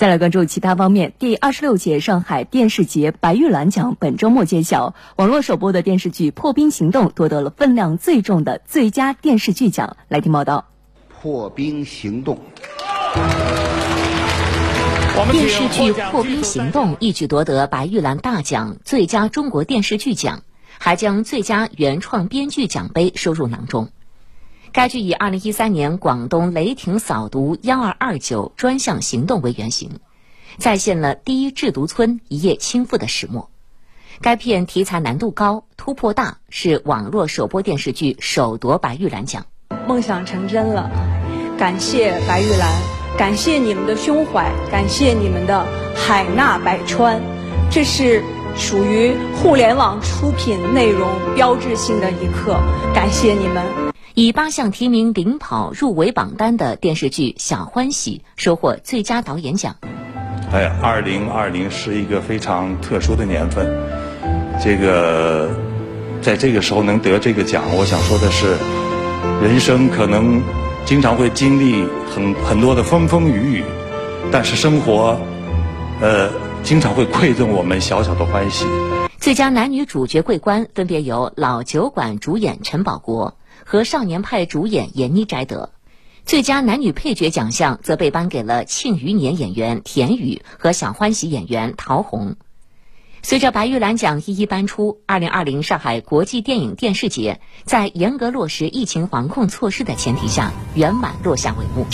再来关注其他方面，第二十六届上海电视节白玉兰奖本周末揭晓，网络首播的电视剧《破冰行动》夺得了分量最重的最佳电视剧奖。来听报道，《破冰行动》。电视剧《破冰行动》一举夺得白玉兰大奖最佳中国电视剧奖，还将最佳原创编剧奖杯收入囊中。该剧以2013年广东雷霆扫毒幺二二九专项行动为原型，再现了第一制毒村一夜倾覆的始末。该片题材难度高，突破大，是网络首播电视剧首夺白玉兰奖。梦想成真了，感谢白玉兰，感谢你们的胸怀，感谢你们的海纳百川，这是属于互联网出品内容标志性的一刻，感谢你们。以八项提名领跑入围榜单的电视剧《小欢喜》收获最佳导演奖。哎，二零二零是一个非常特殊的年份，这个在这个时候能得这个奖，我想说的是，人生可能经常会经历很很多的风风雨雨，但是生活，呃，经常会馈赠我们小小的欢喜。最佳男女主角桂冠分别由老酒馆主演陈宝国。和少年派主演闫妮摘得，最佳男女配角奖项则被颁给了《庆余年》演员田雨和《小欢喜》演员陶虹。随着白玉兰奖一一颁出，二零二零上海国际电影电视节在严格落实疫情防控措施的前提下，圆满落下帷幕。